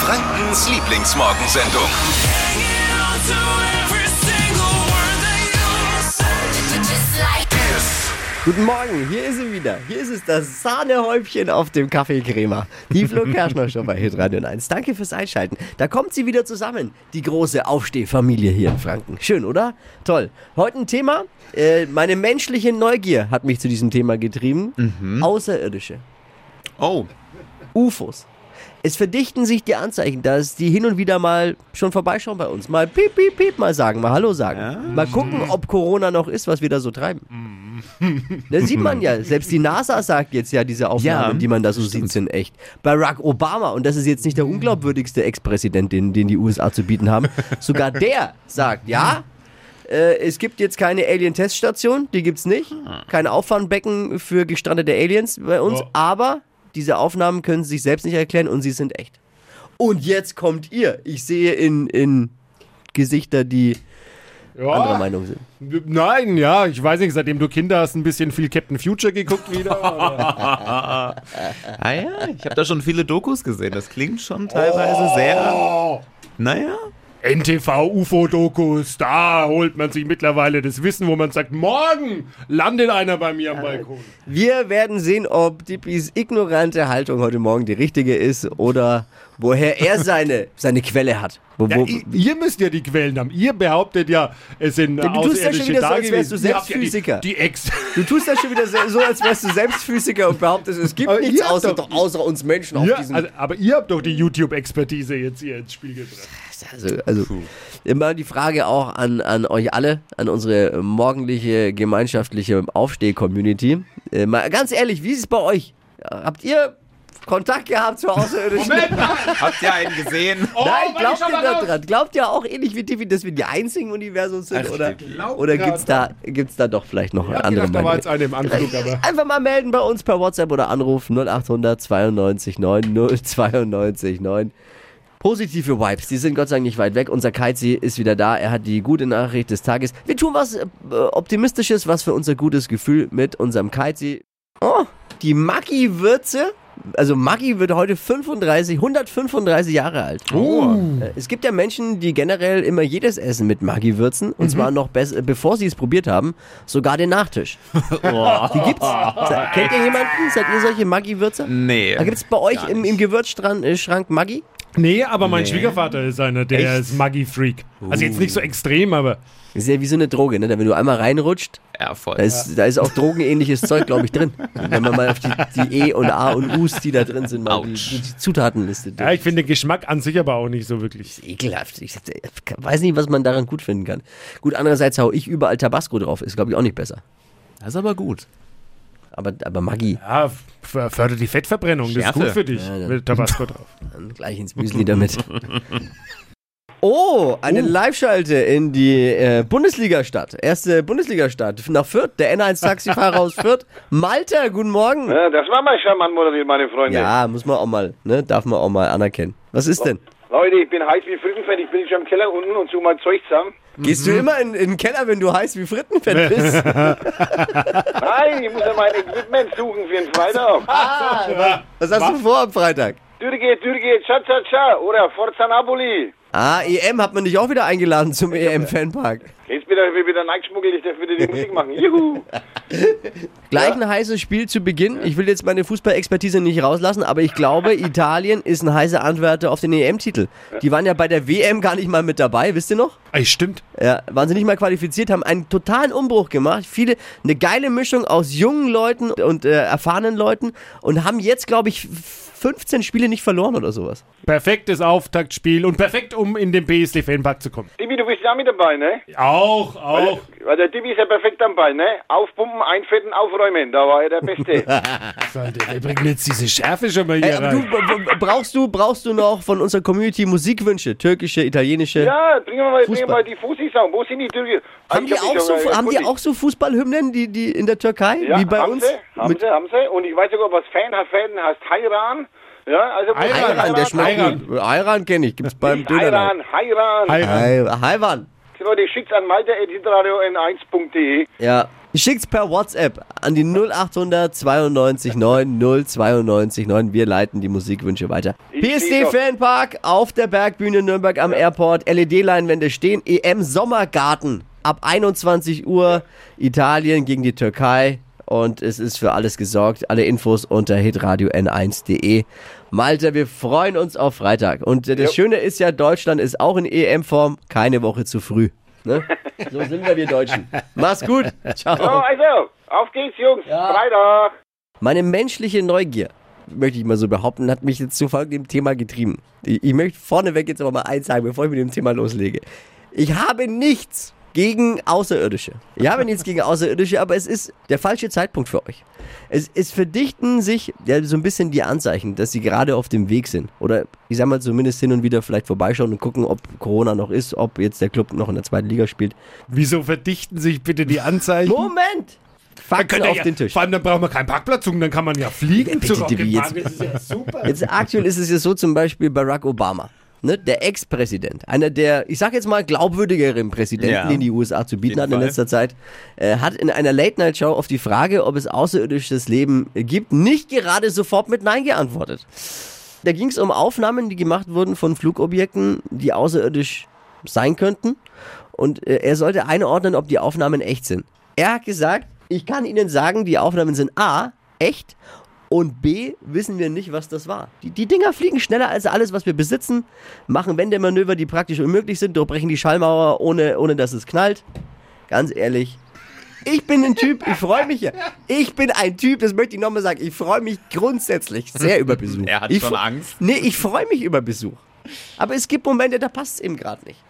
Frankens Lieblingsmorgensendung. Guten Morgen, hier ist sie wieder. Hier ist es das Sahnehäubchen auf dem Kaffeecremer. Die Flo Kerschner Show bei Hitradio 1. Danke fürs Einschalten. Da kommt sie wieder zusammen, die große Aufstehfamilie hier in Franken. Schön, oder? Toll. Heute ein Thema. Äh, meine menschliche Neugier hat mich zu diesem Thema getrieben. Außerirdische. Oh, UFOs. Es verdichten sich die Anzeichen, dass die hin und wieder mal schon vorbeischauen bei uns. Mal piep, piep, piep, mal sagen, mal Hallo sagen. Mal gucken, ob Corona noch ist, was wir da so treiben. Da sieht man ja, selbst die NASA sagt jetzt ja, diese Aufnahmen, Ja, die man da so sieht, sind echt. Barack Obama, und das ist jetzt nicht der unglaubwürdigste Ex-Präsident, den, den die USA zu bieten haben, sogar der sagt, ja, äh, es gibt jetzt keine Alien-Teststation, die gibt's nicht. Kein Auffangbecken für gestrandete Aliens bei uns, aber diese Aufnahmen können sie sich selbst nicht erklären und sie sind echt. Und jetzt kommt ihr. Ich sehe in, in Gesichter, die anderer Meinung sind. Nein, ja, ich weiß nicht, seitdem du Kinder hast, ein bisschen viel Captain Future geguckt wieder. ah ja, ich habe da schon viele Dokus gesehen. Das klingt schon teilweise sehr. oh, Naja. NTV UFO-Dokus, da holt man sich mittlerweile das Wissen, wo man sagt, morgen landet einer bei mir am Balkon. Wir werden sehen, ob Dippis ignorante Haltung heute Morgen die richtige ist oder woher er seine, seine Quelle hat. Wo, Ja, wo, i- ihr müsst ja die Quellen haben. Ihr behauptet ja, es sind Ja, du tust ja schon wieder so, als wärst du selbst ja die- Physiker. Die Ex. du tust das schon wieder so, als wärst du selbst Physiker und behauptest, es gibt Aber nichts außer, doch- außer uns Menschen auf Ja, diesem also, aber ihr habt doch die YouTube-Expertise jetzt hier ins Spiel gebracht. Also, also immer die Frage auch an, an euch alle, an unsere morgendliche gemeinschaftliche Aufsteh-Community. Äh, mal ganz ehrlich, wie ist es bei euch? Habt ihr Kontakt gehabt zu Außerirdischen? Habt ihr einen gesehen? Oh, Nein, glaubt ihr da dran? Glaubt ihr auch ähnlich wie Tiffy, dass wir die einzigen im Universum sind? Ach, oder glaub oder grad gibt's da, gibt's da doch vielleicht noch Ich hab andere gedacht, da im Anflug, aber. Einfach mal melden bei uns per WhatsApp oder anrufen 0800 92 9 092 9. Positive Vibes, die sind Gott sei Dank nicht weit weg. Unser Keizi ist wieder da. Er hat die gute Nachricht des Tages. Wir tun was äh, Optimistisches, was für unser gutes Gefühl mit unserem Keizi. Oh, die Maggi-Würze. Also Maggi wird heute 35, 135 Jahre alt. Oh. Äh, Es gibt ja Menschen, die generell immer jedes Essen mit Maggi würzen. Und zwar noch bess- äh, bevor sie es probiert haben, sogar den Nachtisch. Die gibt's. Kennt ihr jemanden? Seid ihr solche Maggi-Würzer? Nee. Da gibt's bei euch im, im Gewürzschrank äh, Maggi? Nee, aber mein Nee. Schwiegervater ist einer, der Echt? ist Maggi-Freak. Also jetzt nicht so extrem, aber ist ja wie so eine Droge, ne? Wenn du einmal reinrutscht, Ja, voll. da ist, da ist auch drogenähnliches Zeug, glaube ich, drin. Wenn man mal auf die, die E und A und U's, die da drin sind, mal die, die, Zutatenliste. ja, ich finde Geschmack an sich aber auch nicht so wirklich. Ekelhaft. Ich weiß nicht, was man daran gut finden kann. Gut, andererseits hau ich überall Tabasco drauf. Ist, glaube ich, auch nicht besser. Das ist aber gut. Aber, aber Maggi, Ja, fördert die Fettverbrennung, das ist Schärfe. gut für dich. Ja. Mit Tabasco drauf. dann gleich ins Müsli damit. Oh, eine Live-Schalte in die äh, Bundesliga-Stadt. Erste Bundesliga-Stadt nach Fürth. Der N1-Taxifahrer aus Fürth. Malta, guten Morgen. Ja, das war mal charmant moderiert, meine Freunde. Ja, muss man auch mal, ne? Darf man auch mal anerkennen. Was ist denn? Leute, ich bin heiß wie Frittenfett. Ich bin schon im Keller unten und suche mein Zeug zusammen. Gehst du immer in, in den Keller, wenn du heiß wie Frittenfett bist? Nein, ich muss ja mein Equipment suchen für den Freitag. ah, was hast du vor am Freitag? Dürge, Dürge, cha cha cha oder Forza Napoli. Ah, EM hat man dich auch wieder eingeladen zum EM-Fanpark. Jetzt wieder, wird wieder reingeschmuggelt, ich darf wieder die Musik machen. Juhu. Gleich ein heißes Spiel zu Beginn. Ich will jetzt meine Fußballexpertise nicht rauslassen, aber ich glaube, Italien ist ein heißer Anwärter auf den EM-Titel. Die waren ja bei der WM gar nicht mal mit dabei, wisst ihr noch? Ey, stimmt. Ja, waren sie nicht mal qualifiziert, haben einen totalen Umbruch gemacht. Viele, eine geile Mischung aus jungen Leuten und äh, erfahrenen Leuten und haben jetzt, glaube ich, 15 Spiele nicht verloren oder sowas. Perfektes Auftaktspiel und perfekt, um in den BSD-Fanpark zu kommen. Dibi, du bist ja mit dabei, ne? Auch, auch. Weil der Dibi ist ja perfekt dabei, ne? Aufpumpen, einfetten, aufräumen. Da war er der Beste. Wir bringen jetzt diese Schärfe schon mal hier Ey, du, rein. b- brauchst du, brauchst du noch von unserer Community Musikwünsche? Türkische, italienische? ja, bringen wir mal, bringen wir mal die Fussis an. Wo sind die Türke? Haben, die auch, so, haben die auch so Fußballhymnen, die, die in der Türkei? Ja, wie bei haben uns? Sie, haben sie, haben sie. Und ich weiß sogar, was Fan hat. Fan heißt Hayran. Ja, also Ayran, Ayran, der schmeckt Ayran. gut. Ayran kenne ich, gibt's beim Dönerladen. Hayran, Hayran. Ayran. Ayran. Leute, schickt's an malta.hitradio n1.de. Ja, Schickt's per WhatsApp an die 0800 92 9 092 9. Wir leiten die Musikwünsche weiter. PSD. Fanpark auf der Bergbühne Nürnberg am Airport. LED-Leinwände stehen. EM Sommergarten ab 21 Uhr. Italien gegen die Türkei. Und es ist für alles gesorgt. Alle Infos unter hitradio n1.de. Malte, wir freuen uns auf Freitag. Und äh, das Jo. Schöne ist ja, Deutschland ist auch in EM-Form. Keine Woche zu früh. Ne? So sind wir, wir Deutschen. Mach's gut. Ciao. So, also, auf geht's, Jungs. Ja. Freitag. Meine menschliche Neugier, möchte ich mal so behaupten, hat mich jetzt zu folgendem Thema getrieben. Ich, ich möchte vorneweg jetzt aber mal eins sagen, bevor ich mit dem Thema loslege. Ich habe nichts gegen Außerirdische. Ich habe nichts gegen Außerirdische, aber es ist der falsche Zeitpunkt für euch. Es, es verdichten sich ja, so ein bisschen die Anzeichen, dass sie gerade auf dem Weg sind. Oder ich sag mal zumindest hin und wieder vielleicht vorbeischauen und gucken, ob Corona noch ist, ob jetzt der Club noch in der zweiten Liga spielt. Wieso verdichten sich bitte die Anzeichen? Moment! Fakten auf ja, den Tisch. Vor allem, dann brauchen wir keinen Parkplatz dann kann man ja fliegen Ja, bitte, Dibi, im jetzt- ja super. Jetzt aktuell ist es ja so zum Beispiel Barack Obama. Ne, der Ex-Präsident, einer der, ich sag jetzt mal, glaubwürdigeren Präsidenten, Ja. den die USA zu bieten hat in letzter Zeit, äh, hat in einer Late-Night-Show auf die Frage, ob es außerirdisches Leben gibt, nicht gerade sofort mit Nein geantwortet. Da ging es um Aufnahmen, die gemacht wurden von Flugobjekten, die außerirdisch sein könnten. Und äh, er sollte einordnen, ob die Aufnahmen echt sind. Er hat gesagt, ich kann Ihnen sagen, die Aufnahmen sind A, echt und B, wissen wir nicht, was das war. Die, die Dinger fliegen schneller als alles, was wir besitzen, machen Wendemanöver, die praktisch unmöglich sind, durchbrechen die Schallmauer, ohne, ohne dass es knallt. Ganz ehrlich. Ich bin ein Typ, ich freue mich ja. Ich bin ein Typ, das möchte ich nochmal sagen, ich freue mich grundsätzlich sehr über Besuch. Er hat ich schon Angst. Nee, ich freue mich über Besuch. Aber es gibt Momente, da passt es eben gerade nicht.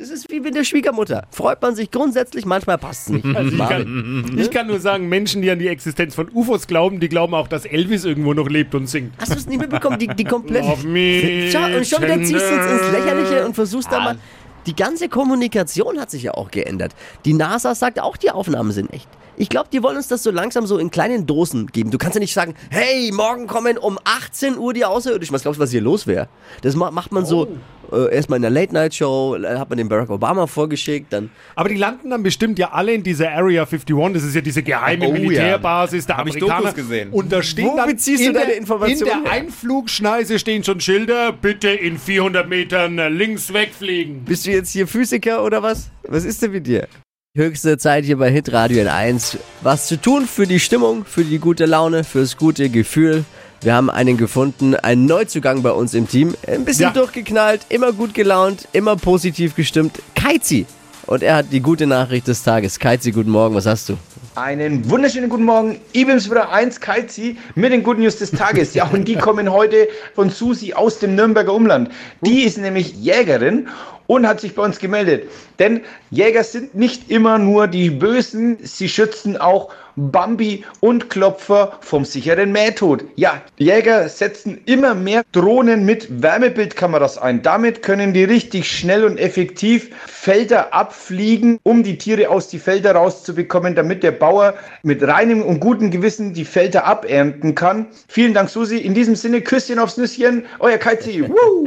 Ne? Es ist wie mit der Schwiegermutter. Freut man sich grundsätzlich, manchmal passt es nicht. Also ich, kann, ich kann nur sagen, Menschen, die an die Existenz von UFOs glauben, die glauben auch, dass Elvis irgendwo noch lebt und singt. Hast du es nicht mitbekommen? Die, die komplette. Love me Schau, und schon wieder ziehst du es ins Lächerliche und versuchst da mal. Die ganze Kommunikation hat sich ja auch geändert. Die NASA sagt auch, die Aufnahmen sind echt. Ich glaube, die wollen uns das so langsam so in kleinen Dosen geben. Du kannst ja nicht sagen, hey, morgen kommen um 18 Uhr die Außerirdischen. Was glaubst du, was hier los wäre? Das ma macht man so äh, erstmal in der Late-Night-Show, äh, hat man den Barack Obama vorgeschickt, dann Aber die landen dann bestimmt ja alle in dieser Area 51. Das ist ja diese geheime Oh ja. Militärbasis der Hab ich Amerikaner. Dokus gesehen. Und da stehen Wo dann beziehst du in deine der, Informationen In der her? Einflugschneise stehen schon Schilder, bitte in 400 Metern links wegfliegen. Bist du jetzt hier Physiker oder was? Was ist denn mit dir? Höchste Zeit hier bei Hitradio N1. Was zu tun für die Stimmung, für die gute Laune, fürs gute Gefühl. Wir haben einen gefunden, einen Neuzugang bei uns im Team. Ein bisschen Ja. durchgeknallt, immer gut gelaunt, immer positiv gestimmt. Kaizi. Und er hat die gute Nachricht des Tages. Kaizi, guten Morgen, was hast du? Einen wunderschönen guten Morgen. Ich bin's wieder 1 Kaizi mit den Good News des Tages. Ja, und die kommen heute von Susi aus dem Nürnberger Umland. Die ist nämlich Jägerin und hat sich bei uns gemeldet. Denn Jäger sind nicht immer nur die Bösen, sie schützen auch Bambi und Klopfer vom sicheren Mähtod. Ja, Jäger setzen immer mehr Drohnen mit Wärmebildkameras ein. Damit können die richtig schnell und effektiv Felder abfliegen, um die Tiere aus die Felder rauszubekommen, damit der Bauer mit reinem und gutem Gewissen die Felder abernten kann. Vielen Dank, Susi. In diesem Sinne, Küsschen aufs Nüsschen. Euer Kaizi.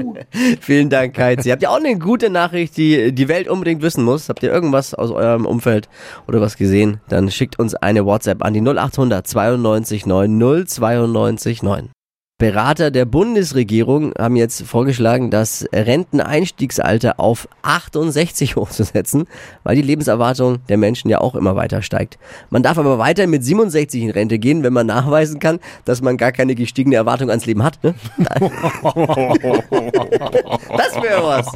Vielen Dank, Kaizi. Habt ihr auch eine gute Nachricht, die die Welt unbedingt wissen muss? Habt ihr irgendwas aus eurem Umfeld oder was gesehen? Dann schickt uns eine WhatsApp an die 0800 92 9 092 9. Berater der Bundesregierung haben jetzt vorgeschlagen, das Renteneinstiegsalter auf 68 hochzusetzen, weil die Lebenserwartung der Menschen ja auch immer weiter steigt. Man darf aber weiter mit 67 in Rente gehen, wenn man nachweisen kann, dass man gar keine gestiegene Erwartung ans Leben hat. Ne? Das wäre was.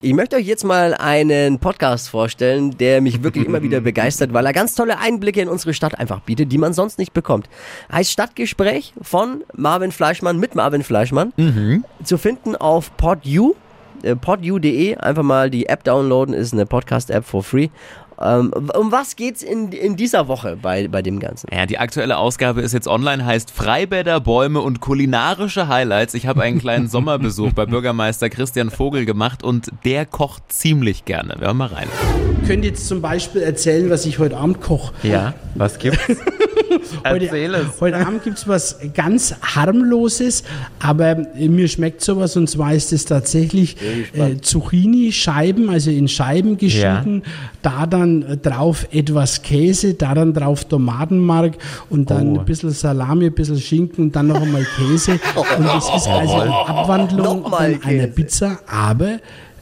Ich möchte euch jetzt mal einen Podcast vorstellen, der mich wirklich immer wieder begeistert, weil er ganz tolle Einblicke in unsere Stadt einfach bietet, die man sonst nicht bekommt. Heißt Stadtgespräch von Marvin Fleischmann mit Marvin Fleischmann. Zu finden auf podu, äh, podu.de. Einfach mal die App downloaden, ist eine Podcast-App for free. Ähm, um was geht's in, in dieser Woche bei, bei dem Ganzen? Ja, die aktuelle Ausgabe ist jetzt online, heißt Freibäder, Bäume und kulinarische Highlights. Ich habe einen kleinen Sommerbesuch bei Bürgermeister Christian Vogel gemacht und der kocht ziemlich gerne. Wir hören mal rein. könnt jetzt zum Beispiel erzählen, was ich heute Abend koche. Ja, was gibt's? Erzähl heute, es. heute Abend gibt es was ganz harmloses, aber mir schmeckt sowas und zwar ist es tatsächlich äh, Zucchini-Scheiben, also in Scheiben geschnitten, da dann drauf etwas Käse, da dann drauf Tomatenmark und dann Oh. ein bisschen Salami, ein bisschen Schinken und dann noch einmal Käse. Und das ist also eine Abwandlung von einer. Pizza, aber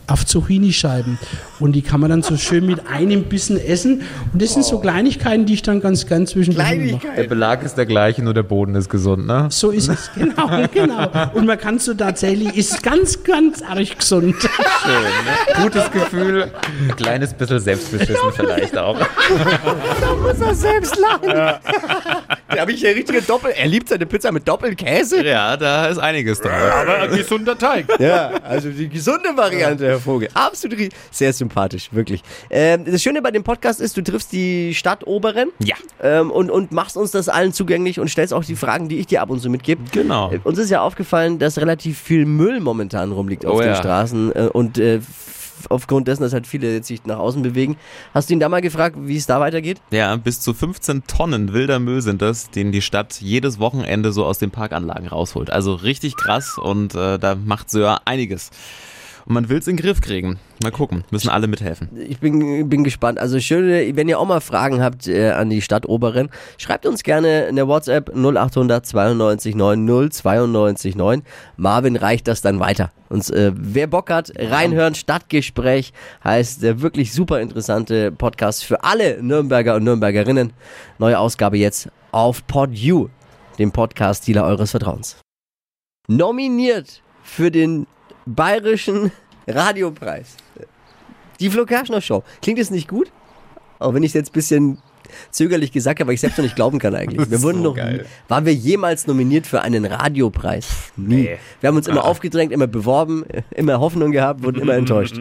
auf Zucchini-Scheiben. Und die kann man dann so schön mit einem Bissen essen. Und das sind so Kleinigkeiten, die ich dann ganz gern zwischendurch mache. Der Belag ist der gleiche, nur der Boden ist gesund, ne? So ist es, genau, genau. Und man kann so tatsächlich, ist ganz, ganz arg gesund. Gutes Gefühl, ein kleines bisschen selbstbeschissen vielleicht auch. Da habe ich ja richtige Doppel. Er liebt seine Pizza mit Doppelkäse. Ja, da ist einiges dran. Aber ein gesunder Teig. Ja, also die gesunde Variante, Herr Vogel. Absolut sehr sympathisch, wirklich. Ähm, das Schöne bei dem Podcast ist, du triffst die Stadtoberen Ja. ähm, und, und machst uns das allen zugänglich und stellst auch die Fragen, die ich dir ab und zu mitgebe. Genau. Äh, Uns ist ja aufgefallen, dass relativ viel Müll momentan rumliegt auf Oh den ja. Straßen äh, und äh, aufgrund dessen, dass halt viele jetzt sich nach außen bewegen. Hast du ihn da mal gefragt, wie es da weitergeht? Ja, bis zu 15 Tonnen wilder Müll sind das, den die Stadt jedes Wochenende so aus den Parkanlagen rausholt. Also richtig krass und äh, da macht Söhr einiges. Und man will es in den Griff kriegen. Mal gucken, müssen alle mithelfen. Ich bin, bin gespannt. Also schöne, wenn ihr auch mal Fragen habt äh, an die Stadtoberen, schreibt uns gerne in der WhatsApp 0800 92 90 92 9. Marvin reicht das dann weiter. Und äh, wer Bock hat, reinhören, Stadtgespräch heißt der wirklich super interessante Podcast für alle Nürnberger und Nürnbergerinnen. Neue Ausgabe jetzt auf PodU, dem Podcast-Dealer eures Vertrauens. Nominiert für den Bayerischen Radiopreis. Die Flo Kerschner Show. Klingt es nicht gut? Auch wenn ich es jetzt ein bisschen zögerlich gesagt habe, weil ich selbst noch nicht glauben kann eigentlich. Wir wurden so noch, geil. waren wir jemals nominiert für einen Radiopreis? Nie. Wir haben uns immer aufgedrängt, immer beworben, immer Hoffnung gehabt, wurden immer enttäuscht.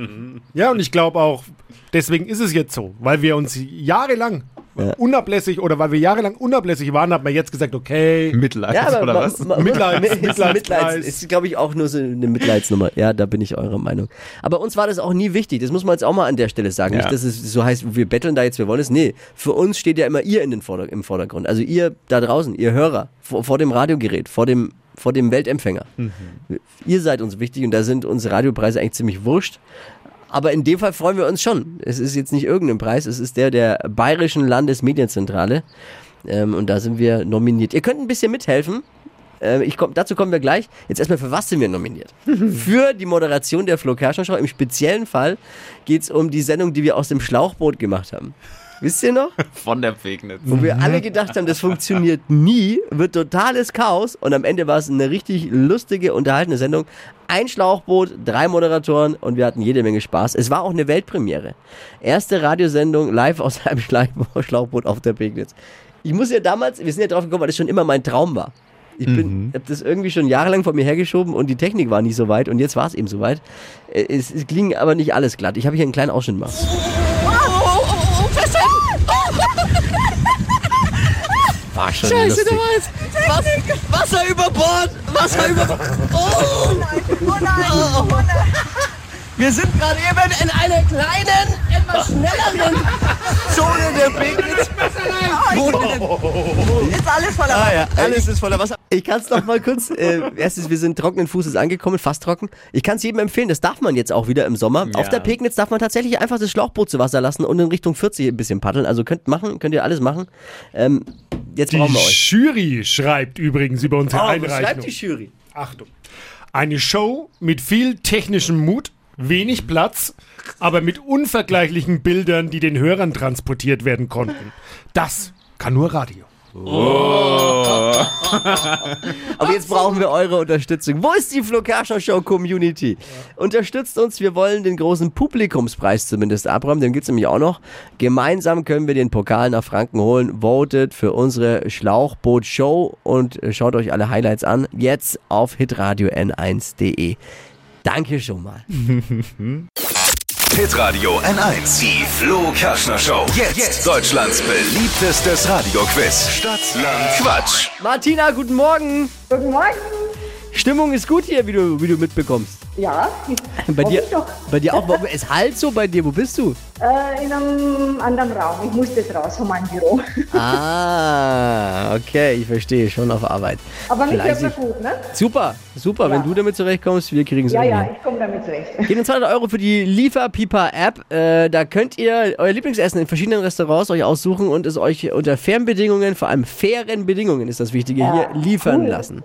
Ja, und ich glaube auch, deswegen ist es jetzt so, weil wir uns jahrelang unablässig oder weil wir jahrelang unablässig waren, hat man jetzt gesagt, okay, Mitleid Ja, oder was? ma- Mitleid- ist glaube ich, auch nur so eine Mitleidsnummer. Ja, da bin ich eurer Meinung. Aber uns war das auch nie wichtig. Das muss man jetzt auch mal an der Stelle sagen. Ja. Nicht, dass es so heißt, wir betteln da jetzt, wir wollen es. Nee, für uns steht ja immer ihr in den Vorder im Vordergrund. Also ihr da draußen, ihr Hörer, vor, vor dem Radiogerät, vor dem, vor dem Weltempfänger. Ihr seid uns wichtig und da sind unsere Radiopreise eigentlich ziemlich wurscht. Aber in dem Fall freuen wir uns schon. Es ist jetzt nicht irgendein Preis, es ist der der Bayerischen Landesmedienzentrale. Ähm, und da sind wir nominiert. Ihr könnt ein bisschen mithelfen. Ähm, ich komm, dazu kommen wir gleich. Jetzt erstmal, für was sind wir nominiert? für die Moderation der Flo Kerschner Show. Im speziellen Fall geht es um die Sendung, die wir aus dem Schlauchboot gemacht haben. Wisst ihr noch? Von der Pegnitz. Wo wir alle gedacht haben, das funktioniert nie, wird totales Chaos und am Ende war es eine richtig lustige, unterhaltene Sendung. Ein Schlauchboot, drei Moderatoren und wir hatten jede Menge Spaß. Es war auch eine Weltpremiere. Erste Radiosendung live aus einem Schlauchboot- auf der Pegnitz. Ich muss ja damals, wir sind ja drauf gekommen, weil das schon immer mein Traum war. Ich bin, hab das irgendwie schon jahrelang vor mir hergeschoben und die Technik war nicht so weit und jetzt war es eben so weit. Äh, Es, es ging aber nicht alles glatt. Ich habe hier einen kleinen Ausschnitt gemacht. War schon lustig. Was, Wasser über Bord! Wasser über Bord! Oh! Oh nein, oh nein. Wir sind gerade eben in einer kleinen, etwas schnelleren Zone der Pegnitz. Wo denn? Ist alles voller Ah ja, alles ist voller Wasser. Ich kann es noch mal kurz. Äh, erstens, wir sind trockenen Fußes angekommen, fast trocken. Ich kann es jedem empfehlen, das darf man jetzt auch wieder im Sommer. Ja. Auf der Pegnitz darf man tatsächlich einfach das Schlauchboot zu Wasser lassen und in Richtung 40 ein bisschen paddeln. Also könnt machen, könnt ihr alles machen. Ähm, jetzt die brauchen wir euch. Jury schreibt übrigens über unsere Oh, was Einreichung. schreibt die Jury? Achtung. Eine Show mit viel technischem Mut, wenig Platz, aber mit unvergleichlichen Bildern, die den Hörern transportiert werden konnten. Das kann nur Radio. Aber jetzt brauchen wir eure Unterstützung. Wo ist die Flo Show Community? Unterstützt uns, wir wollen den großen Publikumspreis zumindest abräumen, den gibt's nämlich auch noch. Gemeinsam können wir den Pokal nach Franken holen. Votet für unsere Schlauchboot Show und schaut euch alle Highlights an. Jetzt auf hitradio n1.de. Danke schon mal. Hitradio N1. Die Flo Kerschner Show. Jetzt, Deutschlands beliebtestes Radioquiz. Stadt, Land, Quatsch. Martina, guten Morgen. Guten Morgen. Stimmung ist gut hier, wie du, wie du mitbekommst. Ja, Bei dir, bei dir auch. Es halt so bei dir. Wo bist du? Äh, in einem anderen Raum. Ich muss jetzt raus von meinem Büro. Ah, okay, ich verstehe. Schon auf Arbeit. Aber mich hört man gut, ne? Super, super. Wenn du damit zurechtkommst, wir kriegen es Ja, irgendwie ja, ich komme damit zurecht. Gehen uns 200 Euro für die Lieferpipa-App. Äh, da könnt ihr euer Lieblingsessen in verschiedenen Restaurants euch aussuchen und es euch unter fairen Bedingungen, vor allem fairen Bedingungen ist das Wichtige, hier liefern lassen.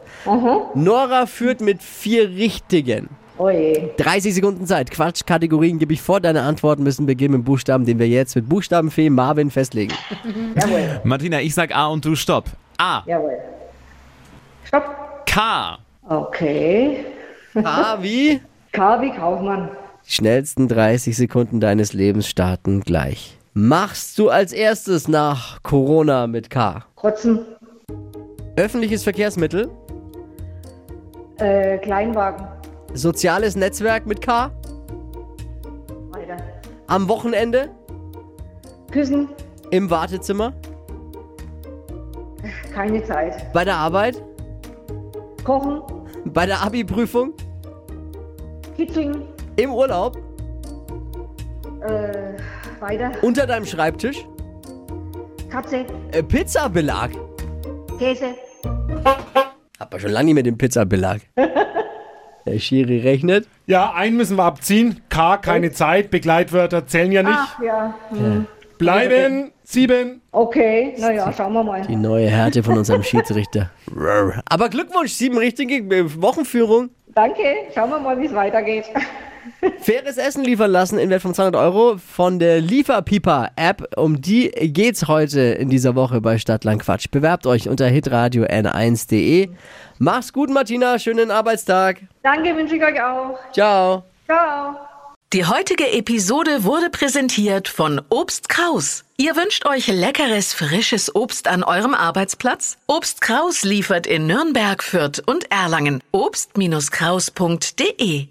Nora führt mit vier Richtigen. Oje. 30 Sekunden Zeit. Quatschkategorien gebe ich vor. Deine Antworten müssen beginnen mit Buchstaben, den wir jetzt mit Buchstabenfee Marvin festlegen. Jawohl, Martina, ich sag A und du Stopp. A. jawohl. Stopp. K. Okay. A wie? K wie Kaufmann. Die schnellsten 30 Sekunden deines Lebens starten gleich. Machst du als erstes nach Corona mit K? Kotzen. Öffentliches Verkehrsmittel? Äh, Kleinwagen. Soziales Netzwerk mit K? Weiter. Am Wochenende? Küssen. Im Wartezimmer? Keine Zeit. Bei der Arbeit? Kochen. Bei der Abi-Prüfung? Kitchen. Im Urlaub? Äh, weiter. Unter deinem Schreibtisch? Katze. Äh, Pizzabelag? Käse. Hat man schon lange nicht mehr den Pizzabelag. Der Schiri rechnet. Ja, einen müssen wir abziehen. K, keine Zeit. Begleitwörter zählen ja nicht. Ach ja. Hm. Bleiben sieben. Okay, naja, schauen wir mal. Die neue Härte von unserem Schiedsrichter. Aber Glückwunsch, sieben richtige Wochenführung. Danke, schauen wir mal, wie es weitergeht. Faires Essen liefern lassen in Wert von 200 Euro von der Lieferpipa-App. Um die geht's heute in dieser Woche bei Stadtland Quatsch. Bewerbt euch unter hitradio n1.de. Mach's gut, Martina. Schönen Arbeitstag. Danke, wünsche ich euch auch. Ciao. Ciao. Die heutige Episode wurde präsentiert von Obst Kraus. Ihr wünscht euch leckeres, frisches Obst an eurem Arbeitsplatz? Obst Kraus liefert in Nürnberg, Fürth und Erlangen. Obst-Kraus.de